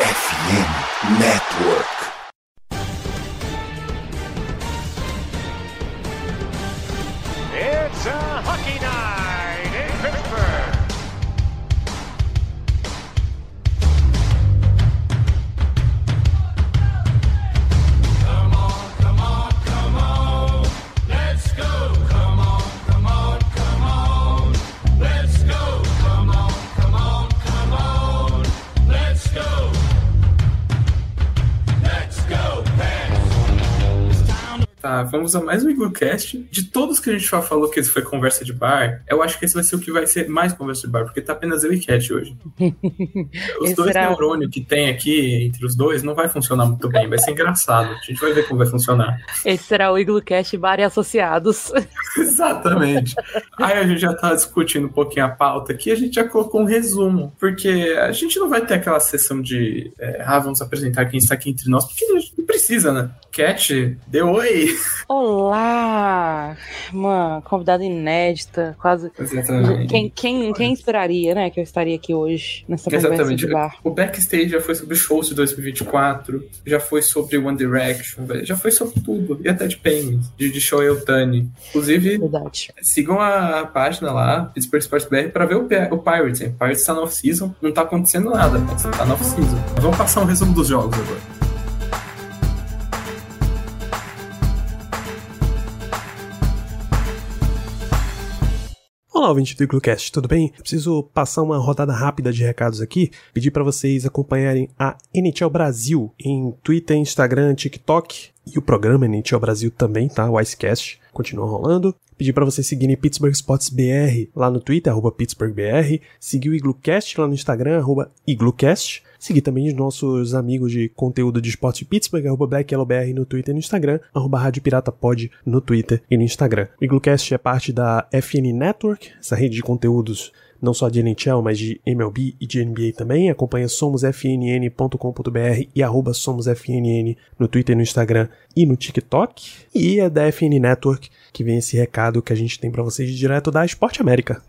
FM Network. Vamos a mais um Iglocast. De todos que a gente já falou que esse foi conversa de bar, eu acho que esse vai ser o que vai ser mais conversa de bar, porque tá apenas eu e Cat hoje. Os dois será- neurônios que tem aqui entre os dois não vai funcionar muito bem, vai ser engraçado. A gente vai ver como vai funcionar. Esse será o Iglocast Bar e Associados. Exatamente. Aí a gente já tá discutindo um pouquinho a pauta aqui, a gente já colocou um resumo, porque a gente não vai ter aquela sessão de é, ah, vamos apresentar quem está aqui entre nós, porque a gente não precisa, né? Cat, dê oi. Olá! Uma convidada inédita, quase. Exatamente. Quem, quem, quem esperaria, né, que eu estaria aqui hoje nessa conversa Exatamente. O backstage já foi sobre shows de 2024, já foi sobre One Direction, já foi sobre tudo. E até de Penguins, de, de Show Eutani. Inclusive, Verdade. sigam a página lá, Pittsburgh Sports BR, pra ver o, o Pirates. hein? O Pirates tá no off-season, não tá acontecendo nada, mas tá no off-season. Vamos passar um resumo dos jogos agora. Olá, ouvinte do Iglocast, tudo bem? Preciso passar uma rodada rápida de recados aqui. Pedir para vocês acompanharem a NHL Brasil em Twitter, Instagram, TikTok e o programa NHL Brasil também, tá? O Icecast continua rolando. Pedir para vocês seguirem Pittsburgh Sports BR lá no Twitter, arroba PittsburghBR. Seguir o Iglocast lá no Instagram, arroba Iglocast. Seguir também os nossos amigos de conteúdo de esporte de Pittsburgh, arroba BlackYellowBR no Twitter e no Instagram, arroba Rádio Pirata Pod no Twitter e no Instagram. O Iglocast é parte da FN Network, essa rede de conteúdos não só de NHL, mas de MLB e de NBA também. Acompanha somosfnn.com.br e arroba somosfnn no Twitter, no Instagram e no TikTok. E é da FN Network que vem esse recado que a gente tem para vocês direto da Esporte América.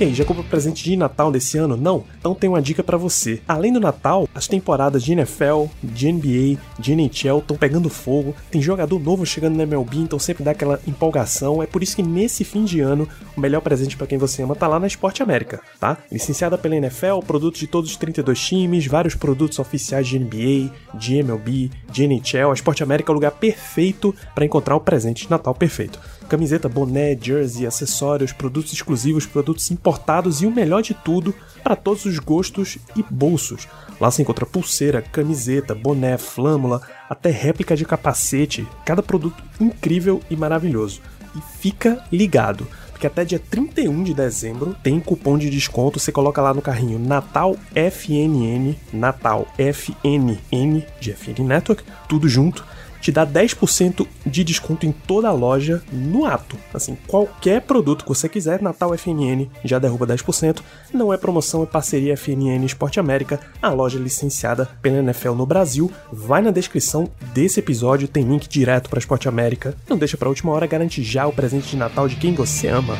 E aí, já comprou presente de Natal desse ano? Não? Então tem uma dica pra você. Além do Natal, as temporadas de NFL, de NBA, de NHL estão pegando fogo. Tem jogador novo chegando na MLB, então sempre dá aquela empolgação. É por isso que nesse fim de ano, o melhor presente pra quem você ama tá lá na Esporte América, tá? Licenciada pela NFL, produtos de todos os 32 times, vários produtos oficiais de NBA, de MLB, de NHL. A Esporte América é o lugar perfeito pra encontrar o presente de Natal perfeito. Camiseta, boné, jersey, acessórios, produtos exclusivos, produtos importados e o melhor de tudo, para todos os gostos e bolsos. Lá você encontra pulseira, camiseta, boné, flâmula, até réplica de capacete, cada produto incrível e maravilhoso. E fica ligado, porque até dia 31 de dezembro tem cupom de desconto, você coloca lá no carrinho Natal FNN, Natal FNN de FN Network, tudo junto te dá 10% de desconto em toda a loja no ato. Assim, qualquer produto que você quiser, Natal FNN já derruba 10%. Não é promoção, é parceria FNN Esporte América, a loja licenciada pela NFL no Brasil. Vai na descrição desse episódio, tem link direto para Esporte América. Não deixa para última hora, garante já o presente de Natal de quem você ama.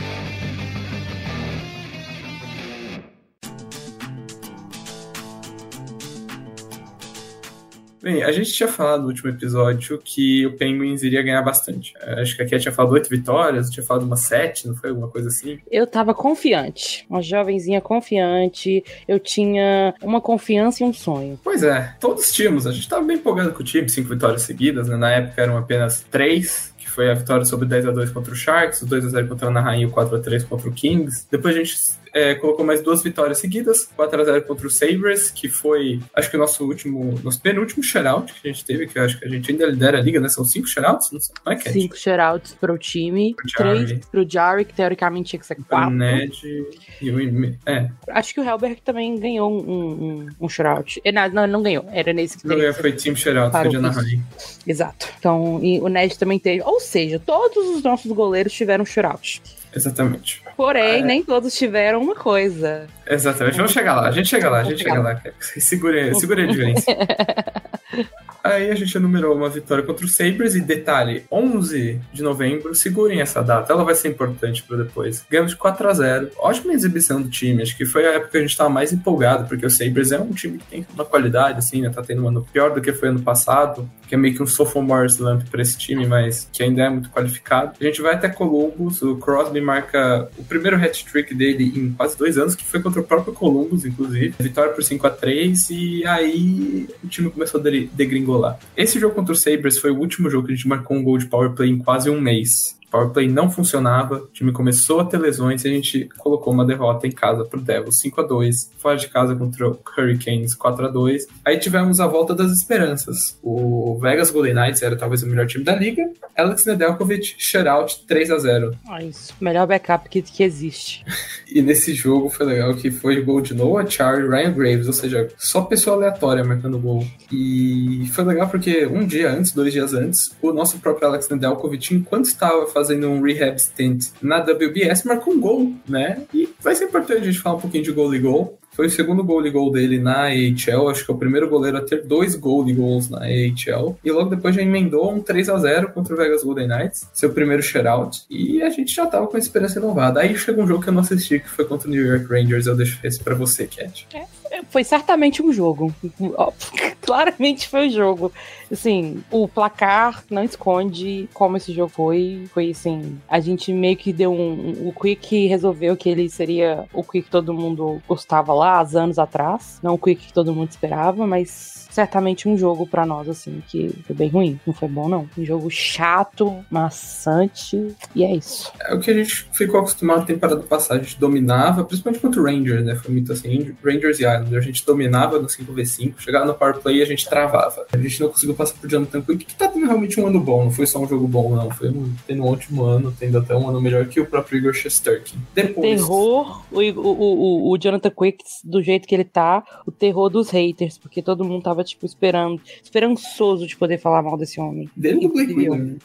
Bem, a gente tinha falado no último episódio que o Penguins iria ganhar bastante. É, Acho que a Cat tinha falado oito vitórias, tinha falado uma sete, não foi alguma coisa assim? Eu tava confiante, uma jovenzinha confiante. Eu tinha uma confiança e um sonho. Pois é, todos tínhamos. A gente tava bem empolgado com o time, cinco vitórias seguidas, né? Na época eram apenas três, que foi a vitória sobre 10 a 2 contra o Sharks, o 2 a 0 contra o Anaheim e o 4 a 3 contra o Kings. Depois a gente é, colocou mais duas vitórias seguidas, 4 a 0 contra o Sabres, que foi, acho que o nosso último, nosso penúltimo shutout que a gente teve, que eu acho que a gente ainda lidera a liga, né? São cinco shutouts, não, sei, não é, Cat? Cinco shoutouts pro time, Pro três pro Jarry, que teoricamente tinha que ser O quatro. Ned e o... É, Acho que o Helberg também ganhou um, um, um shoutout. Eh, Não, não, não ganhou. Era nesse que teria ganhou, foi Team Shutout, foi de. Anaheim. Exato. Então, e o Ned também teve. Ou seja, todos os nossos goleiros tiveram shootout. Exatamente. Porém, É. nem todos tiveram uma coisa. Exatamente, vamos chegar lá, a gente chega lá, a gente chega lá. Segure, segure a diferença. Aí a gente enumerou uma vitória contra o Sabres e detalhe, 11 de novembro, segurem essa data, ela vai ser importante para depois. Ganhamos de 4 a 0 ótima exibição do time, acho que foi a época que a gente estava mais empolgado, porque o Sabres é um time que tem uma qualidade, assim, né, tá tendo um ano pior do que foi ano passado, que é meio que um sophomore slump para esse time, mas que ainda é muito qualificado. A gente vai até Columbus, o Crosby marca o primeiro hat-trick dele em quase dois anos, que foi contra o próprio Columbus, inclusive. Vitória por 5 a 3 e aí o time começou a degringolar. Esse jogo contra o Sabres foi o último jogo que a gente marcou um gol de power play em quase um mês power play não funcionava, o time começou a ter lesões e a gente colocou uma derrota em casa pro Devils 5 a 2 fora de casa contra o Hurricanes 4 a 2 Aí tivemos a volta das esperanças. O Vegas Golden Knights era talvez o melhor time da liga, Alex Nedeljkovic shutout 3 a 0 ah, isso. Melhor backup que, que existe. e nesse jogo foi legal que foi gol de Noah Char e Ryan Graves, ou seja, só pessoa aleatória marcando gol. E foi legal porque um dia antes, dois dias antes, o nosso próprio Alex Nedeljkovic, enquanto estava fazendo fazendo um rehab stint na WBS, marcou um gol, né? E vai ser importante a gente falar um pouquinho de gol e gol. Foi o segundo gol e gol dele na AHL, acho que é o primeiro goleiro a ter dois gol e gols na AHL. E logo depois já emendou um 3 a 0 contra o Vegas Golden Knights, seu primeiro shutout. E a gente já tava com a esperança renovada. Aí chegou um jogo que eu não assisti, que foi contra o New York Rangers. Eu deixo esse pra você, Cat. É, foi certamente um jogo. Claramente foi um jogo. Assim, o placar não esconde como esse jogo foi. Foi assim, a gente meio que deu um. O Quick resolveu que ele seria o Quick que todo mundo gostava lá, há anos atrás. Não o Quick que todo mundo esperava, mas certamente um jogo para nós, assim, que foi bem ruim. Não foi bom, não. Um jogo chato, maçante, e é isso. É o que a gente ficou acostumado na temporada passada. A gente dominava, principalmente contra o Rangers, né? Foi muito assim, Rangers e Islanders. A gente dominava no 5v5, chegava no power play e a gente travava. A gente não conseguiu passar por Jonathan Quick, que tá tendo realmente um ano bom. Não foi só um jogo bom, não. Foi tendo um ótimo ano, tendo até um ano melhor que o próprio Igor Shesterkin. Depois... Terror, o, o, o, o Jonathan Quick, do jeito que ele tá, o terror dos haters, porque todo mundo tava tipo, esperando, esperançoso de poder falar mal desse homem. Dele inclusive eu. Né?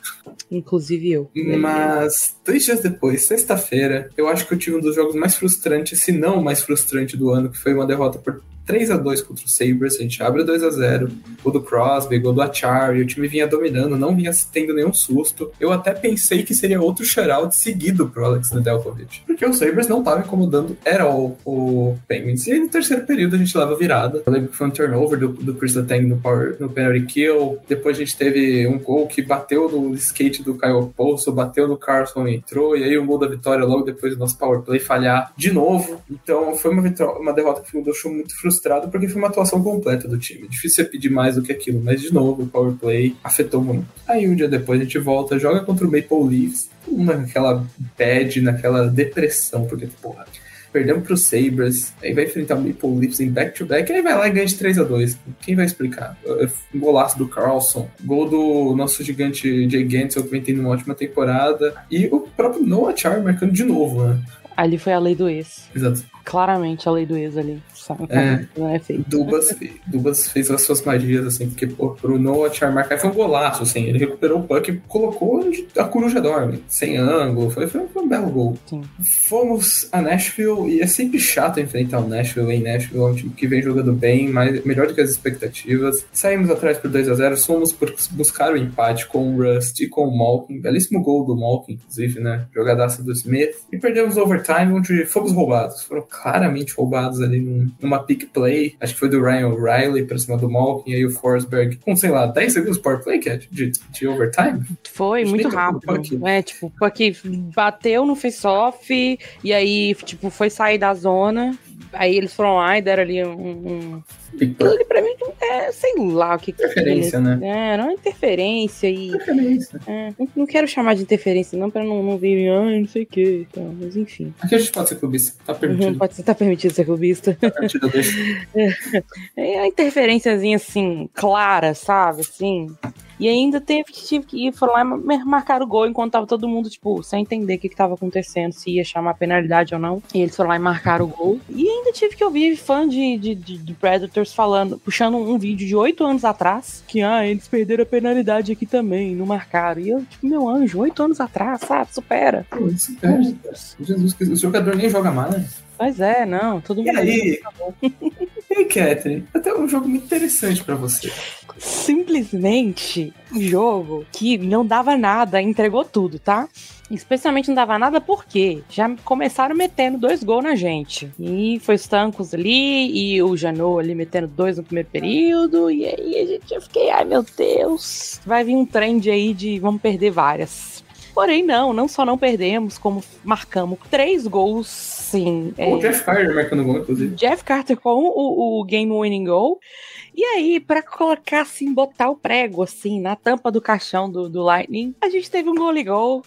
Inclusive eu. Mas, dois dias depois, sexta-feira, eu acho que eu tive um dos jogos mais frustrantes, se não o mais frustrante do ano, que foi uma derrota por 3 a 2 contra o Sabres, a gente abre 2 a 0 gol do Crosby, gol do Achar, e o time vinha dominando, não vinha tendo nenhum susto. Eu até pensei que seria outro shutout seguido pro Alex Nedeljkovic, porque o Sabres não tava incomodando era o, o Penguins. E aí no terceiro período a gente leva virada. Eu lembro que foi um turnover do, do Chris Letang no, power, no penalty kill, depois a gente teve um gol que bateu no skate do Kyle Poço, bateu no Carlson e entrou, e aí um gol da vitória logo depois do nosso power play falhar de novo. Então foi uma, uma derrota que me deixou muito frustrado frustrado porque foi uma atuação completa do time. Difícil você pedir mais do que aquilo, mas de novo, o power play afetou muito. Aí um dia depois a gente volta, joga contra o Maple Leafs, naquela bad, naquela depressão, porque, porra, perdemos pro Sabres, aí vai enfrentar o Maple Leafs em back-to-back, aí vai lá e ganha de 3 a 2 Quem vai explicar? Um golaço do Carlson, gol do nosso gigante Jay Gensel, que vem tendo uma ótima temporada, e o próprio Noah Char marcando de novo, né? Ali foi a lei do ex. Exato. Claramente a lei do ex ali. É, não é feito. Dubas, Dubas fez as suas magias, assim, porque pô, pro Noah Charmarkai foi um golaço, assim. Ele recuperou o puck e colocou a coruja dorme, sem ângulo. Foi, foi, um belo gol. Sim. Fomos a Nashville e é sempre chato enfrentar o Nashville em Nashville. É um time que vem jogando bem, mas melhor do que as expectativas. Saímos atrás por 2 a 0 fomos por buscar o empate com o Rust e com o Malkin. Belíssimo gol do Malkin, inclusive, né? Jogadaça do Smith. E perdemos overtime, onde fomos roubados. Foram claramente roubados ali num, numa pick play. Acho que foi do Ryan O'Reilly pra cima do Malkin. E aí o Forsberg, com, sei lá, 10 segundos power play, Cat, de, de overtime. Foi, muito rápido. É, tipo, o puck bateu no face-off e aí, tipo, foi sair da zona. Aí eles foram lá e deram ali um. um... Aquilo pra mim é, sei lá o que Interferência, que é. né? É, não é interferência e. Interferência. É, não, não, quero chamar de interferência, não, pra não, não vir, ai, não sei o que. Então, mas enfim. Aqui a gente pode ser clubista, tá permitido. Uhum, pode ser, tá permitido ser clubista. Tá permitido, é, é a interferênciazinha assim, clara, sabe? Assim. E ainda teve que tive que ir, foram lá e marcar o gol enquanto tava todo mundo, tipo, sem entender o que, que tava acontecendo, se ia chamar penalidade ou não. E eles foram lá e marcaram o gol. E ainda tive que ouvir fã de, de, de, de Predators falando, puxando um vídeo de oito anos atrás, que ah, eles perderam a penalidade aqui também, não marcaram. E eu, tipo, meu anjo, oito anos atrás, sabe? Supera. Pô, supera. Jesus, o jogador nem joga mais. Pois é, não, todo E mundo. aí? E aí, Catherine? Até um jogo muito interessante pra você. Simplesmente um jogo que não dava nada, entregou tudo, tá? Especialmente não dava nada porque já começaram metendo dois gols na gente. E foi os Tancos ali e o Janot ali metendo dois no primeiro período. E aí a gente, eu fiquei, ai meu Deus, vai vir um trend aí de vamos perder várias. Porém, não, não só não perdemos, como marcamos três gols, sim. é, O Jeff Carter marcando gol, inclusive. Jeff Carter com o, o game winning goal. E aí, pra colocar assim, botar o prego assim na tampa do caixão do, do Lightning, a gente teve um goal gol.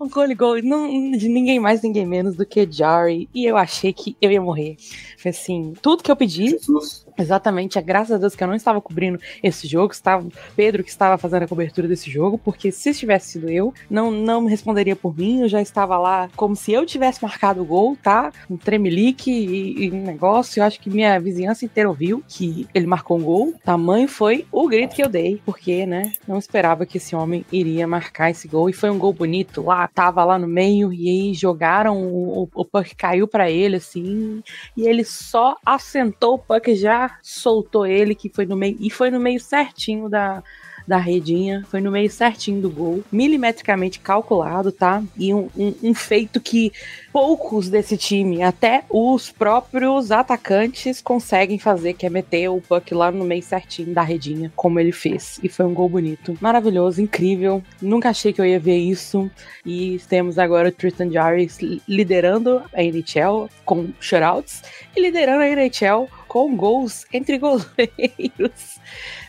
Um goal gol não, de ninguém mais, ninguém menos do que Jari. E eu achei que eu ia morrer. Foi assim, tudo que eu pedi, Jesus. Exatamente, é graças a Deus que eu não estava cobrindo esse jogo, estava Pedro que estava fazendo a cobertura desse jogo, porque se tivesse sido eu, não, não me responderia por mim, eu já estava lá como se eu tivesse marcado o gol, tá? Um tremelique e, e um negócio, eu acho que minha vizinhança inteira ouviu que ele marcou um gol, tamanho foi o grito que eu dei, porque, né, não esperava que esse homem iria marcar esse gol, e foi um gol bonito lá, tava lá no meio, e aí jogaram, o, o puck caiu para ele, assim, e ele só assentou o puck e soltou ele, que foi no meio. E foi no meio certinho da, da redinha. Foi no meio certinho do gol. Milimetricamente calculado, tá? E um, um, um feito que poucos desse time, até os próprios atacantes, conseguem fazer, que é meter o puck lá no meio certinho da redinha, como ele fez. E foi um gol bonito. Maravilhoso, incrível. Nunca achei que eu ia ver isso. E temos agora o Tristan Jarvis liderando a NHL com shutouts e liderando a NHL com gols entre goleiros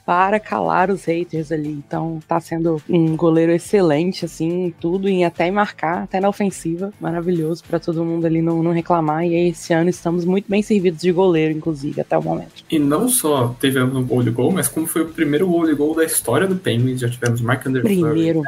para calar os haters ali. Então tá sendo um goleiro excelente, assim, em tudo, e até marcar, até na ofensiva. Maravilhoso para todo mundo ali não, não reclamar. E aí, esse ano estamos muito bem servidos de goleiro, inclusive, até o momento. E não só tivemos um gol de gol, mas como foi o primeiro gol de gol da história do Penguins, já tivemos Mark Under Primeiro,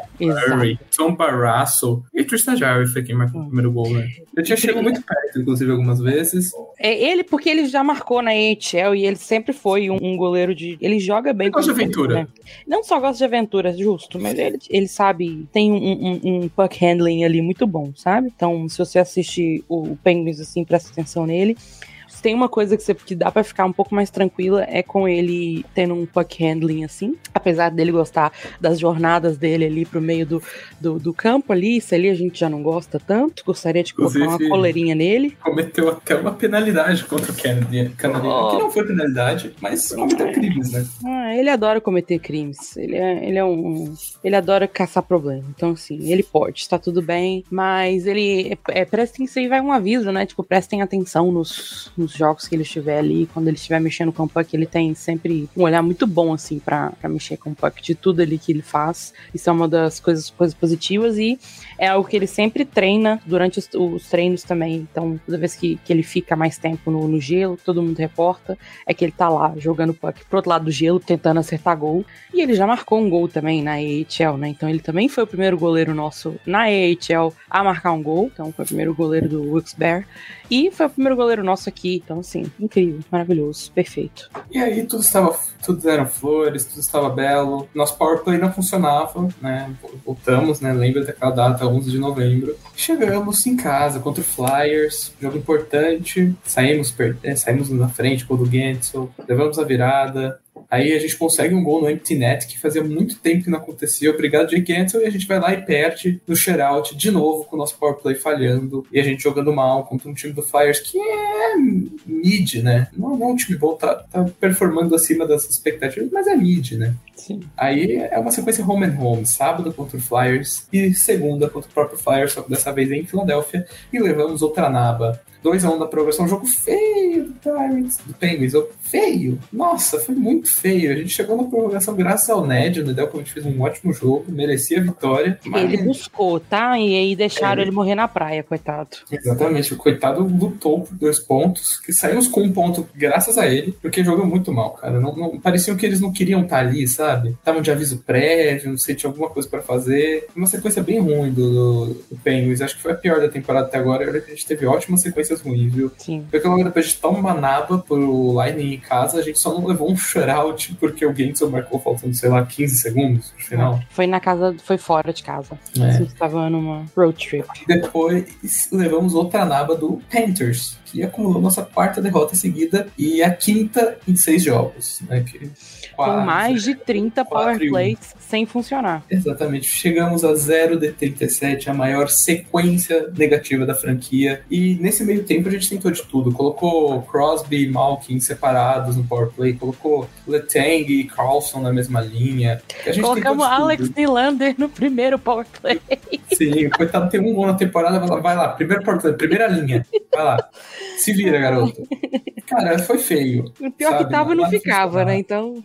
Tom Barrasso e Tristan Jarry foi quem marcou o primeiro gol, né? Eu tinha chegado muito perto, inclusive, algumas vezes. É ele, porque ele já marcou na AHL e ele sempre foi um, um goleiro de. Ele joga bem. Ele gosta de aventura. né? Não só gosta de aventura, justo, mas ele, ele sabe, tem um, um- um puck handling ali muito bom, sabe? Então, se você assiste o, o Penguins assim, presta atenção nele. Se Tem uma coisa que, você, que dá pra ficar um pouco mais tranquila é com ele tendo um puck handling assim. Apesar dele gostar das jornadas dele ali pro meio do, do, do campo ali, isso ali a gente já não gosta tanto. Gostaria de colocar uma Inclusive- coleirinha nele. Cometeu até uma penalidade contra o Kennedy, canadiano, Oh. que não foi penalidade, mas cometeu crimes, né? Ah, ele adora cometer crimes. Ele é, ele é um. Ele adora caçar problema. Então, assim, ele pode, tá tudo bem. Mas ele. É, prestem, isso aí vai um aviso, né? Tipo, prestem atenção nos, nos jogos que ele estiver ali. Quando ele estiver mexendo com o puck, ele tem sempre um olhar muito bom, assim, pra mexer com o puck de tudo ali que ele faz. Isso é uma das coisas, coisas positivas. E é algo que ele sempre treina durante os, os treinos também. Então, toda vez que, que ele fica mais tempo no, no gelo, todo mundo reporta é que ele tá lá jogando puck pro outro lado do gelo, tentando acertar gol. E ele já marcou um gol também na AHL, né? Então ele também foi o primeiro goleiro nosso na AHL a marcar um gol. Então foi o primeiro goleiro do Wilkes-Barre. E foi o primeiro goleiro nosso aqui. Então, assim, incrível, maravilhoso, perfeito. E aí tudo estava, tudo eram flores, tudo estava belo. Nosso power play não funcionava, né? Voltamos, né? Lembra daquela data, 11 de novembro. Chegamos em casa contra o Flyers, jogo importante. Saímos, per- eh, saímos na frente, gol do Gensel, levamos a virada. Aí a gente consegue um gol no empty net que fazia muito tempo que não acontecia. Obrigado, Jake Gensel. E a gente vai lá e perde no shutout de novo com o nosso power play falhando. E a gente jogando mal contra um time do Flyers que é mid, né? Não, não é um time bom, tá, tá performando acima das expectativas, mas é mid, né? Sim. Aí é uma sequência home and home, sábado contra o Flyers e segunda contra o próprio Flyers, só que dessa vez em Filadélfia, e levamos outra naba. 2x1 da progressão, um jogo feio do Pirates, do Penguins, jogo feio. Nossa, foi muito feio. A gente chegou na prorrogação graças ao Ned, o Nedeljkovic fez um ótimo jogo, merecia a vitória. mas- Ele buscou, tá? E aí deixaram É. ele morrer na praia, coitado. Exatamente, o coitado lutou por dois pontos, que saímos com um ponto graças a ele, porque jogou muito mal, cara. Não, não- pareciam que eles não queriam estar ali, sabe? Estavam de aviso prévio, não sei, tinha alguma coisa pra fazer. Uma sequência bem ruim do, do, do Penguins, acho que foi a pior da temporada até agora. A gente teve ótima sequência sequências ruins, viu? Sim. Porque logo depois a gente toma uma naba pro Lightning em casa, a gente só não levou um shutout porque o Gensel marcou faltando, sei lá, 15 segundos no final. Foi na casa, foi fora de casa. É. A gente tava numa road trip. Depois levamos outra naba do Panthers, que acumulou nossa quarta derrota seguida e a quinta em seis jogos, né? Que Com mais de 30 quatro power plays sem funcionar. Exatamente. Chegamos a 0 de 37, a maior sequência negativa da franquia. E nesse meio tempo a gente tentou de tudo. Colocou Crosby e Malkin separados no power play, colocou Letang e Carlson na mesma linha. Colocamos Alex. Nylander no primeiro power play. Sim, coitado tem um gol na temporada, vai lá, vai lá, primeiro power play, primeira linha. Vai lá. Se vira, garoto. Cara, foi feio. O pior Sabe, que tava não não ficava, funcionar. né? Então,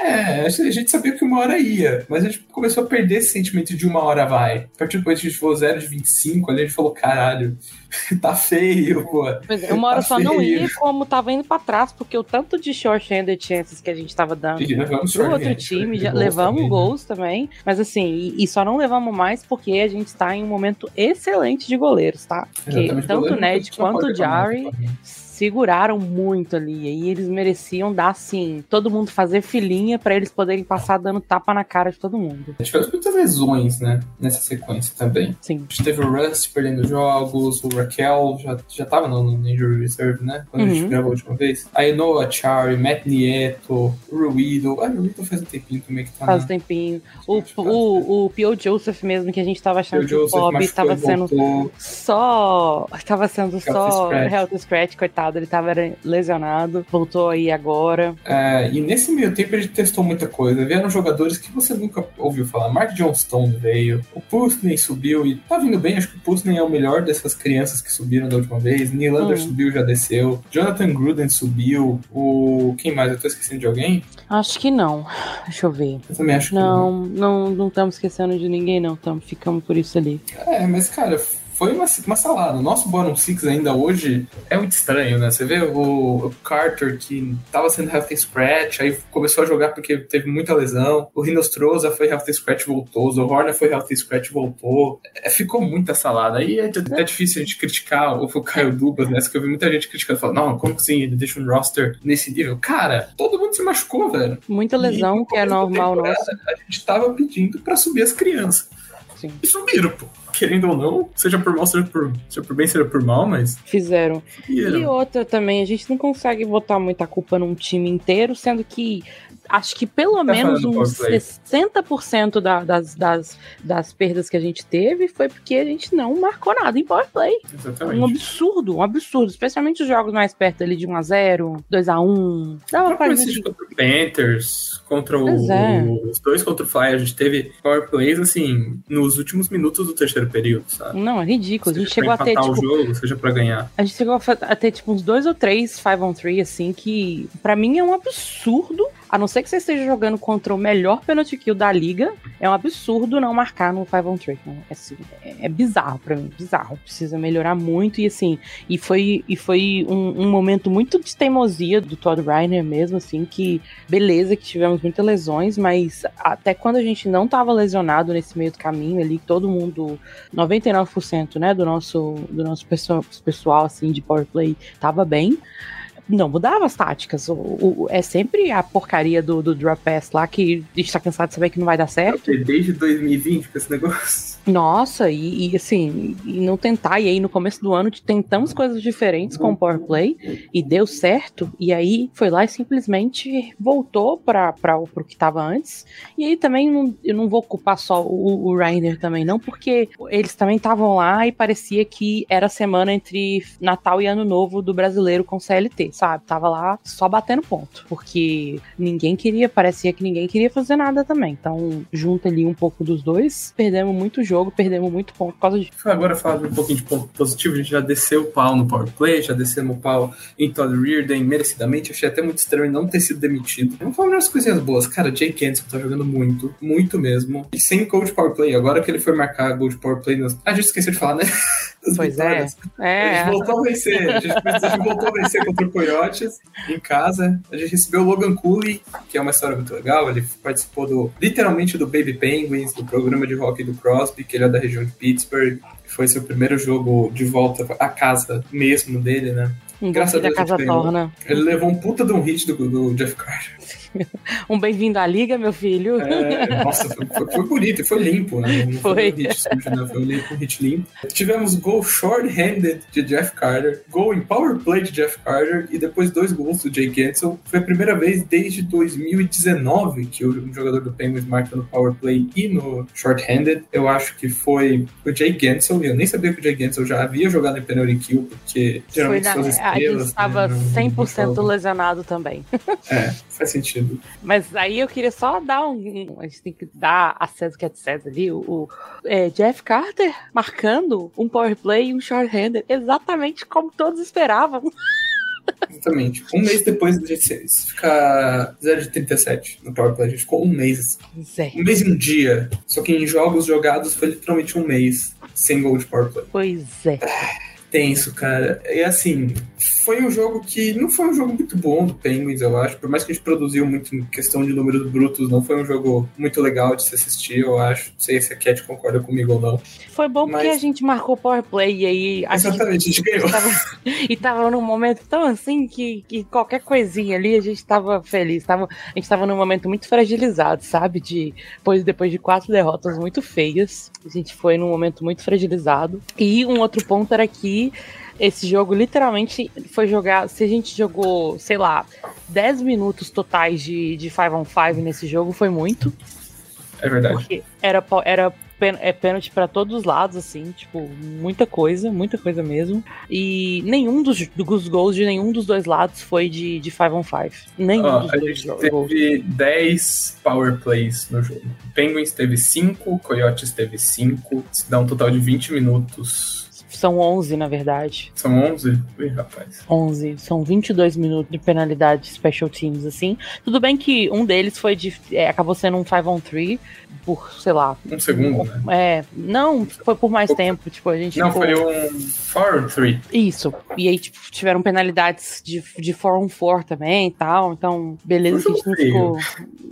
É, a gente sabia que uma hora ia, mas a gente começou a perder esse sentimento de uma hora vai. A partir do momento que a gente falou 0 de 25, ali a gente falou, caralho, tá feio, pô. pois é, uma hora Tá só não feio. ia, como tava indo pra trás, porque o tanto de short-handed chances que a gente tava dando E pro outro time, de já levamos também, né? gols também, mas assim, e, e só não levamos mais porque a gente está em um momento excelente de goleiros, tá? Porque tanto o Ned quanto o Jarry também. Seguraram muito ali, e eles mereciam dar assim, todo mundo fazer filinha pra eles poderem passar dando tapa na cara de todo mundo. Tivemos muitas lesões, né, nessa sequência também. Sim. A gente teve o Rust perdendo jogos, o Raquel já, já tava no, no Injury Reserve, né? Quando a gente Uhum. gravou a última vez. Aí Noah Chari, Matt Nieto, o Ruido. Ah, o Ruido faz um tempinho também que tá Faz na... tempinho. O, o, o P.O. Joseph mesmo, que a gente tava achando que o Bob tava sendo voltou. só. Tava sendo só scratch. health scratch, coitado. Ele tava era lesionado. Voltou aí agora. É, e nesse meio tempo a gente testou muita coisa. Vieram jogadores que você nunca ouviu falar. Mark Johnstone veio, o Pustney subiu e tá vindo bem. Acho que o Pustney é o melhor dessas crianças que subiram da última vez. Nylander Hum. subiu, já desceu. Jonathan Gruden subiu. O. Quem mais? Eu tô esquecendo de alguém? Acho que não. Deixa eu ver. Eu também acho que Não, não não estamos esquecendo de ninguém, não. Tamo, ficamos por isso ali. É, mas cara, foi uma, uma salada. O nosso bottom six ainda hoje é muito estranho, né? Você vê o, o Carter que tava sendo healthy scratch, aí começou a jogar porque teve muita lesão. O Rinostroza foi healthy scratch voltou. O Horner foi healthy scratch voltou. É, ficou muita salada. Aí é, é difícil a gente criticar o, o Caio Dubas nessa, que eu vi muita gente criticando, falando, não, como assim ele deixa um roster nesse nível? Cara, todo mundo se machucou, velho. Muita lesão, E que é normal nosso. A gente tava pedindo pra subir as crianças. Sim. E subiram, pô. Querendo ou não, seja por mal, seja por, seja por bem, seja por mal, mas Fizeram. subiram. E outra também, a gente não consegue botar muita culpa num time inteiro, sendo que acho que pelo Tá menos uns power play. 60% da, das, das, das perdas que a gente teve foi porque a gente não marcou nada em power play. Exatamente. Um absurdo, um absurdo. Especialmente os jogos mais perto ali de 1x0, 2x1. Dava pra gente. Panthers, contra o- é. os dois contra o Fly, a gente teve power plays, assim, nos últimos minutos do terceiro período, sabe? Não, é ridículo. A gente Seja chegou a ter, tipo, o jogo, seja pra ganhar. A gente chegou a, ter, tipo, uns dois ou três 5 on 3, assim, que pra mim é um absurdo. A não ser que você esteja jogando contra o melhor penalty kill da liga, é um absurdo não marcar no 5 on 3. Né? É, assim, é, é bizarro pra mim, bizarro. Precisa melhorar muito e assim, e foi, e foi um, um momento muito de teimosia do Todd Reiner mesmo, assim, que beleza que tivemos muitas lesões, mas até quando a gente não tava lesionado nesse meio do caminho ali, todo mundo 99% né, do nosso, do nosso pessoal, pessoal assim, de power play tava bem. Não mudava as táticas. O, o- é sempre a porcaria do, do drop pass lá que a gente tá cansado de saber que não vai dar certo. Desde 2020 com esse negócio. Nossa, e, e, assim, e não tentar. E aí no começo do ano tentamos coisas diferentes com o Power Play e deu certo. E aí foi lá e simplesmente voltou para o que estava antes. E aí também não- eu não vou culpar só o, o Reiner também, não, porque eles também estavam lá e parecia que era a semana entre Natal e Ano Novo do brasileiro com CLT, sabe? Tava lá só batendo ponto. Porque ninguém queria, parecia que ninguém queria fazer nada também. Então, junta ali um pouco dos dois, perdemos muito jogo, perdemos muito ponto por causa disso. Agora falando um pouquinho de ponto positivo, a gente já desceu o pau no power play, já descemos o pau em Todd Reardon merecidamente. Achei até muito estranho não ter sido demitido. Vamos falar umas coisinhas boas. Cara, Jake Anderson tá jogando muito, muito mesmo. E sem gol de power play. Agora que ele foi marcar gol de power play. Ah, a gente esqueceu de falar, né? Das Pois é. vitórias. A É, gente voltou a vencer. A gente, a gente voltou a vencer contra o Coyotes em casa. A gente recebeu o Logan Cooley, que é uma história muito legal. Ele participou do literalmente do Baby Penguins, do programa de hockey do Crosby, que ele é da região de Pittsburgh. Foi seu primeiro jogo de volta à casa mesmo dele, né? Um Graças a Deus casa ele ganhou. torna. Ele levou um puta de um hit do, do Jeff Carter. Um bem-vindo à liga, meu filho. É, nossa, foi, foi- foi bonito, foi limpo, né? Não Foi. foi um hit sujo, né? Foi um limpo, um hit limpo. Tivemos gol short-handed de Jeff Carter, gol em power play de Jeff Carter e depois dois gols do Jay Gensel. Foi a primeira vez desde 2019 que o jogador do Penguins marca no power play e no short-handed. Eu acho que foi o Jay Gensel, e eu nem sabia que o Jay Gensel já havia jogado em penalty kill, porque Foi geralmente na- suas estrelas... estava né, não- não 100% jogam. lesionado também. É, faz sentido. Mas aí eu queria só dar um. A gente tem que dar a César que é de César ali. O, o, é, Jeff Carter marcando um power play e um short-hander. Exatamente como todos esperavam. Exatamente. Um mês depois de ficar 0 de 37 no Power Play, a gente ficou um mês. Zé. Um mês e um dia. Só que em jogos jogados foi literalmente um mês sem gol de Power Play. Pois é. Tenso, cara. E assim, foi um jogo que não foi um jogo muito bom do Penguins, eu acho. Por mais que a gente produziu muito em questão de números brutos, não foi um jogo muito legal de se assistir, eu acho. Não sei se a Cat concorda comigo ou não. Foi bom porque Mas- a gente marcou power play e aí a gente Exatamente, a gente ganhou. tava, e tava num momento tão assim que, que qualquer coisinha ali a gente tava feliz. Tava, a gente tava num momento muito fragilizado, sabe? De, depois, depois de quatro derrotas muito feias, a gente foi num momento muito fragilizado. E um outro ponto era que esse jogo literalmente foi jogar. Se a gente jogou, sei lá, 10 minutos totais de, de 5 on 5 nesse jogo, foi muito. É verdade. Porque era, era é pênalti pra todos os lados, assim, tipo, muita coisa, muita coisa mesmo. E nenhum dos, dos gols de nenhum dos dois lados foi de, de 5 on 5. Nenhum Ó, dos a dois gente gols. teve 10 power plays no jogo. Penguins teve 5, Coyotes teve 5. Isso dá um total de 20 minutos. São 11, na verdade. São 11? Ui, rapaz. 11. São 22 minutos de penalidade de special teams, assim. Tudo bem que um deles foi de. é, acabou sendo um 5 on 3 por, sei lá. Um segundo, né? É. Não, foi por mais tempo. Tipo, a gente Não, ficou- foi um 4 3. Isso. E aí, tipo, tiveram penalidades de, de 4 on 4 também e tal. Então, beleza que a gente não ficou.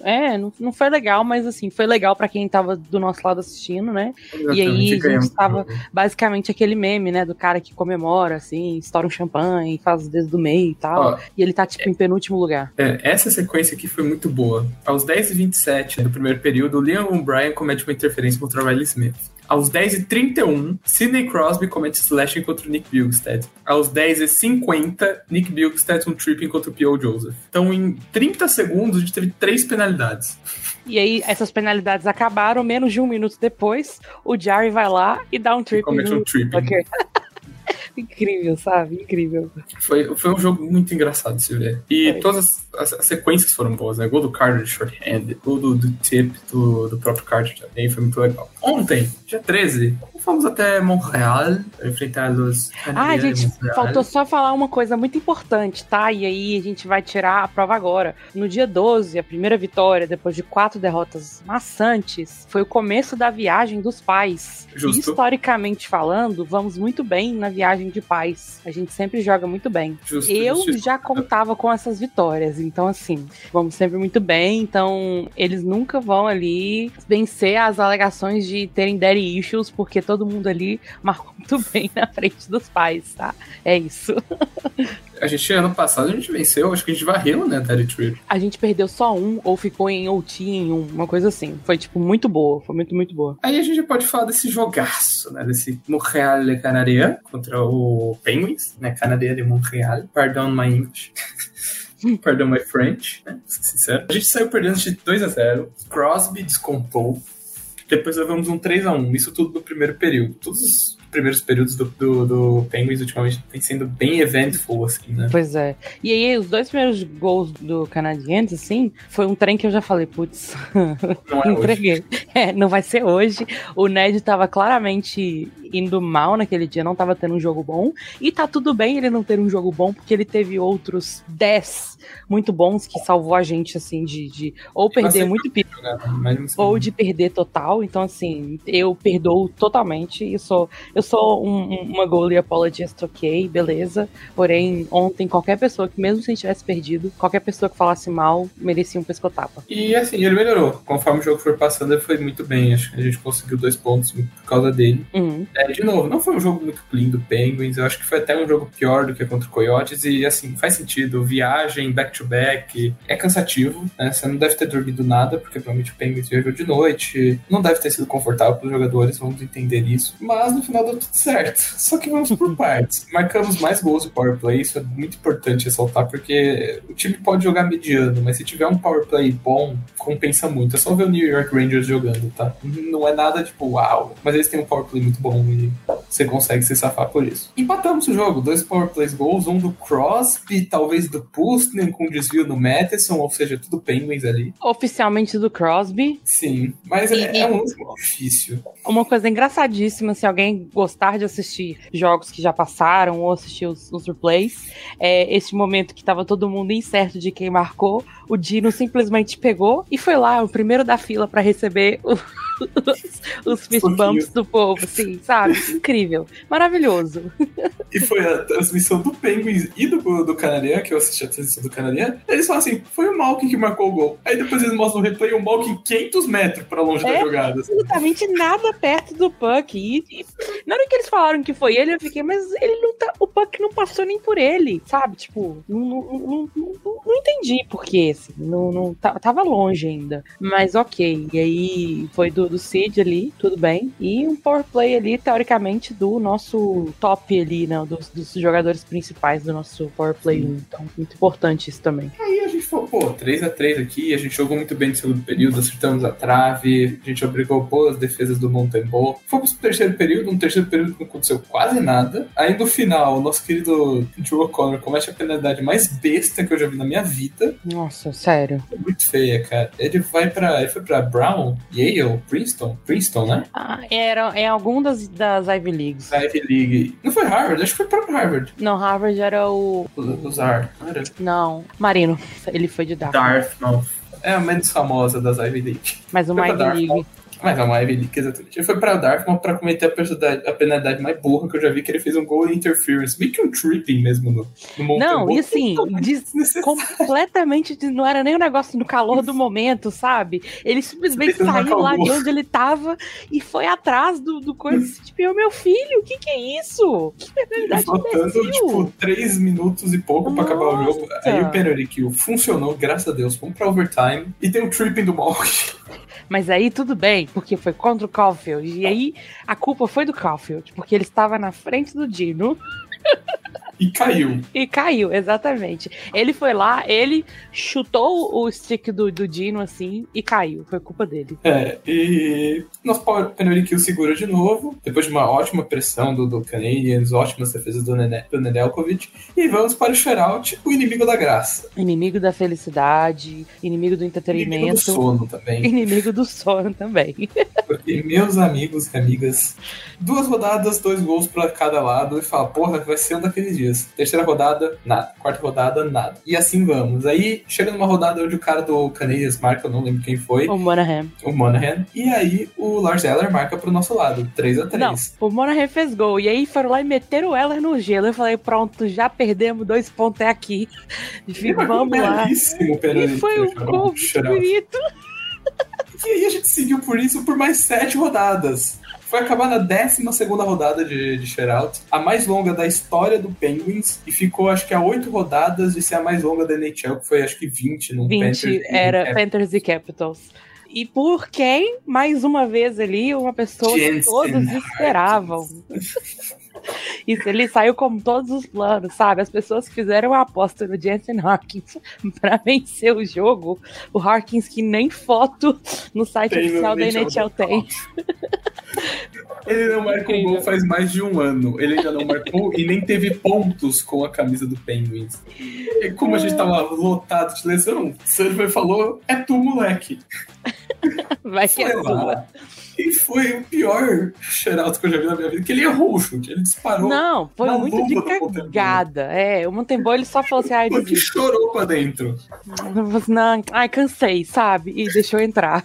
É, não, não foi legal, mas assim, foi legal pra quem tava do nosso lado assistindo, né? E aí, a gente tava- Basicamente aquele meme, né, do cara que comemora, assim, estoura um champanhe, faz os dedos do meio e tal. Ó, E ele tá, tipo, em penúltimo lugar. é, essa sequência aqui foi muito boa. Aos 10h27 do primeiro período, o Liam O'Brien comete uma interferência contra o Riley Smith. Aos 10h31, Sidney Crosby comete slashing contra o Nick Bjugstad. Aos 10h50, Nick Bjugstad um tripping contra o P.O. Joseph. Então, em 30 segundos, a gente teve três penalidades. E aí, essas penalidades acabaram, menos de um minuto depois, o Jarry vai lá e dá um trip comete um tripping. Tucker. Incrível, sabe? Incrível. Foi, foi um jogo muito engraçado de se ver. E Foi. todas as, as- as sequências foram boas, né? Gol do Carter de shorthand, gol do, do tip do, do próprio Carter também, foi muito legal. Ontem, dia 13, fomos até Montreal enfrentar os Ah, gente, faltou só falar uma coisa muito importante, tá? E aí a gente vai tirar a prova agora. No dia 12, a primeira vitória, depois de quatro derrotas maçantes, foi o começo da viagem dos pais. Justo. E, historicamente falando, vamos muito bem na viagem de pais. A gente sempre joga muito bem. Justo, Eu justiça. já contava com essas vitórias, então assim, vamos sempre muito bem. Então, eles nunca vão ali vencer as alegações de terem daddy issues, porque todo mundo ali marcou muito bem na frente dos pais, tá? É isso. A gente, ano passado, a gente venceu, acho que a gente varreu, né, Daddy Trip. A gente perdeu só um, ou ficou em OT em um, uma coisa assim. Foi, tipo, muito boa. Foi muito, muito boa. Aí a gente pode falar desse jogaço, né, desse Montreal Canadien contra o Penguins, né, Canadien de Montreal. Pardon my English. Pardon my French, né, sincero. A gente saiu perdendo de 2 a 0 Crosby descontou. Depois levamos um 3 a 1 Isso tudo no primeiro período. Todos os primeiros períodos do, do, do Penguins ultimamente têm sendo bem eventful, assim, né? Pois é. E aí, os dois primeiros gols do Canadiense, assim, foi um trem que eu já falei, putz, Não é. Entreguei. É, não vai ser hoje. O Ned tava claramente indo mal naquele dia, não tava tendo um jogo bom. E tá tudo bem ele não ter um jogo bom, porque ele teve outros 10 muito bons que salvou a gente, assim, de, de ou perder muito pi- Jogar, mas não sei. ou de perder total. Então, assim, eu perdoo totalmente. E sou, eu eu sou um, um, uma goalie apologist, ok, beleza. Porém, ontem, qualquer pessoa que, mesmo se tivesse perdido, qualquer pessoa que falasse mal, merecia um pescotapa. E assim, ele melhorou. Conforme o jogo foi passando, ele foi muito bem. Acho que a gente conseguiu dois pontos por causa dele. Uhum. É, de novo, não foi um jogo muito clean do Penguins. Eu acho que foi até um jogo pior do que contra o Coyotes. E assim, faz sentido. Viagem, back-to-back, é cansativo. Né? Você não deve ter dormido nada, porque provavelmente o Penguins viajou de noite. Não deve ter sido confortável para os jogadores, vamos entender isso. Mas no final deu tudo certo. Só que vamos por partes. Marcamos mais gols no power play, isso é muito importante ressaltar, porque o time pode jogar mediano, mas se tiver um power play bom, compensa muito. É só ver o New York Rangers jogando, tá? Não é nada tipo uau, mas eles têm um power play muito bom e você consegue se safar por isso. Empatamos o jogo, dois power plays gols, um do Crosby, talvez do Pustnen com desvio no Matheson, ou seja, tudo Penguins ali. Oficialmente do Crosby. Sim, mas E- é, é um lance muito difícil. Uma coisa engraçadíssima, se alguém gostar de assistir jogos que já passaram ou assistir os, os replays, é esse momento que tava todo mundo incerto de quem marcou, o Dino simplesmente pegou e foi lá, o primeiro da fila pra receber o- os, fist bumps do povo, assim, sabe? Incrível. Maravilhoso. E foi a transmissão do Penguins e do, do Canadian, que eu assisti a transmissão do Canadian. Eles falam assim: foi o Malkin que marcou o gol. Aí depois eles mostram o replay, o Malkin 500 metros pra longe da É. jogada. Absolutamente nada perto do Puck. E, e na hora que eles falaram que foi ele, eu fiquei, mas ele não tá. O Puck não passou nem por ele, sabe? Tipo, não, não, não, não- entendi por quê, assim. Não, não, tá- tava longe ainda. Mas ok. E aí foi do, do Cid ali, tudo bem. E um power play ali, teoricamente, do nosso top ali, né? Dos, dos jogadores principais do nosso power play 1. Então, muito importante isso também. Aí a gente falou, pô, 3x3 aqui, a gente jogou muito bem no segundo período, acertamos a trave, a gente obrigou boas defesas do Mountain Ball. Fomos pro terceiro período, um terceiro período que não aconteceu quase nada. Aí no final, o nosso querido Drew O'Connor comete a penalidade mais besta que eu já vi na minha vida. Nossa, sério. É muito feia, cara. Ele vai pra. Ele foi pra Brown, Yale, Princeton? Princeton, né? Ah, era em algum das, das Ivy Leagues. Da Ivy League. Não foi Harvard, acho que foi pra Harvard. Não, Harvard era o. Usar. Não era? Não, Marino. Ele foi de Dartmouth. Dartmouth. É a menos famosa das Ivy League. Mas uma Ivy League. Mas é uma Ivy League, exatamente. Ele foi pra Dartmouth pra cometer a penalidade, a penalidade mais burra que eu já vi, que ele fez um gol interference. Meio que um tripping mesmo no, no Mountain Não, Ball. e assim, des- completamente. Não era nem um negócio no calor do momento, sabe? Ele simplesmente Tentando saiu lá de onde ele tava e foi atrás do, do coisa. Tipo, "Ô, meu filho, o que que é isso? Que penalidade Faltando, imbecil. tipo, 3 minutos e pouco pra acabar o jogo. Nossa. Aí o penalty kill funcionou, graças a Deus. Vamos pra overtime. E tem um tripping do Malk. Mas aí tudo bem, porque foi contra o Caulfield. E aí a culpa foi do Caulfield, porque ele estava na frente do Dino E caiu. e caiu, exatamente. Ele foi lá, ele chutou o stick do, do Dino assim e caiu. Foi culpa dele. É, e nosso power penalty kill segura de novo, depois de uma ótima pressão do, do Canadiens, ótimas defesas do, Nene, do Nedeljkovic, e vamos para o shootout, o inimigo da graça. Inimigo da felicidade, inimigo do Inimigo do entretenimento, sono também. inimigo do sono também. Porque, meus amigos e amigas, duas rodadas, dois gols pra cada lado, e fala, porra, vai ser um daqueles dias. Terceira rodada, nada. Quarta rodada, nada. E assim vamos. Aí chega numa rodada onde o cara do Canadiens marca, eu não lembro quem foi, O Monahan. o Monahan, e aí o Lars Eller marca pro nosso lado, 3 a 3 Não, o Monahan fez gol. E aí foram lá e meteram o Eller no gelo. Eu falei, pronto, já perdemos dois pontos é aqui. Vamos lá. E foi um gol bonito. E aí a gente seguiu por isso por mais sete rodadas. Foi acabar na 12 rodada de, de shutout, a mais longa da história do Penguins, e ficou acho que a oito rodadas de ser a mais longa da NHL, que foi acho que 20 no 20 Panthers e- era é, Panthers e Capitals. E por quem, mais uma vez ali, uma pessoa que Jensen todos esperavam. Isso, ele saiu com todos os planos, sabe? As pessoas que fizeram a aposta no Jensen Hawkins pra vencer o jogo, o Hawkins que nem foto no site Tem oficial da NHL tem. Ele não um Incrível. gol faz mais de um ano. Ele ainda não marcou e nem teve pontos com a camisa do Penguins. E como a gente tava lotado de lesão, o Survey falou: é tu, moleque. Vai que é Foi sua. lá. E foi o pior shutout que eu já vi na minha vida, que ele errou o chute, ele disparou. Não, foi muito de cagada. É, o Montembeau ele só falou assim, ai, Porque chorou pra dentro. Não, ai, cansei, sabe? E deixou entrar.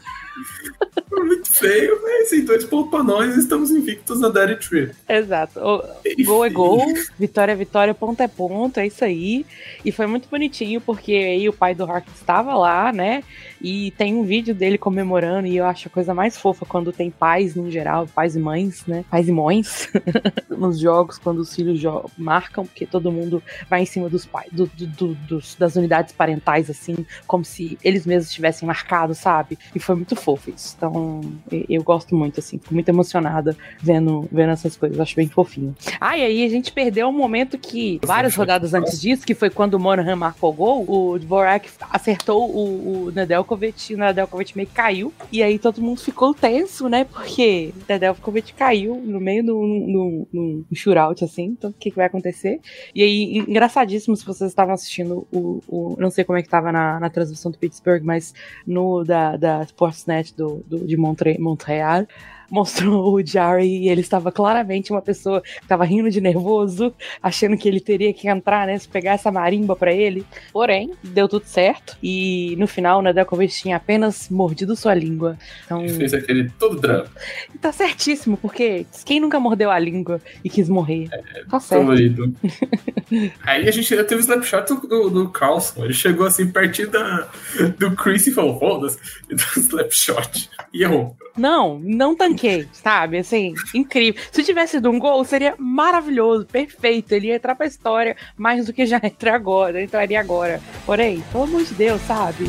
Foi muito feio, mas em dois pontos pra nós estamos invictos na Daddy Tree. Exato. O, gol é gol, vitória é vitória, ponto é ponto, é isso aí. E foi muito bonitinho, porque aí o pai do Hark estava lá, né? E tem um vídeo dele comemorando, e eu acho a coisa mais fofa quando tem pais, no geral, pais e mães, né? Pais e mães nos jogos, quando os filhos marcam, porque todo mundo vai em cima dos pais, do, do, do, dos, das unidades parentais, assim, como se eles mesmos tivessem marcado, sabe? E foi muito fofo isso. Então, eu gosto muito, assim, fico muito emocionada vendo, vendo essas coisas, acho bem fofinho. Ah, e aí a gente perdeu um momento que, várias rodadas antes disso, que foi quando o Monahan marcou o gol, o Dvorak acertou o, o Nedeljkovic, o Nedeljkovic meio que caiu, e aí todo mundo ficou tenso, né? Porque o Nedeljkovic caiu no meio do no, no, no shootout, assim, então o que, que vai acontecer? E aí, engraçadíssimo se vocês estavam assistindo o, o não sei como é que tava na, na transmissão do Pittsburgh, mas no da, da Sportsnet do, do, de Montre, Montreal, mostrou o Jerry e ele estava claramente uma pessoa que estava rindo de nervoso, achando que ele teria que entrar, né? Se pegar essa marimba para ele. Porém, deu tudo certo. E no final, o Nedeljkovic tinha apenas mordido sua língua. Então. Ele fez aquele todo drama. E tá certíssimo, porque quem nunca mordeu a língua e quis morrer? É, tá certo. Colorido. Aí a gente ainda teve o snapshot do, do Carlson. Ele chegou assim pertinho da, do Chris e falou: foda-se, e deu um snapshot. E errou. Não, não tanquei, sabe? Assim, incrível. Se tivesse sido um gol, seria maravilhoso, perfeito. Ele ia entrar pra história mais do que já entra agora, entraria agora. Porém, pelo amor de Deus, sabe?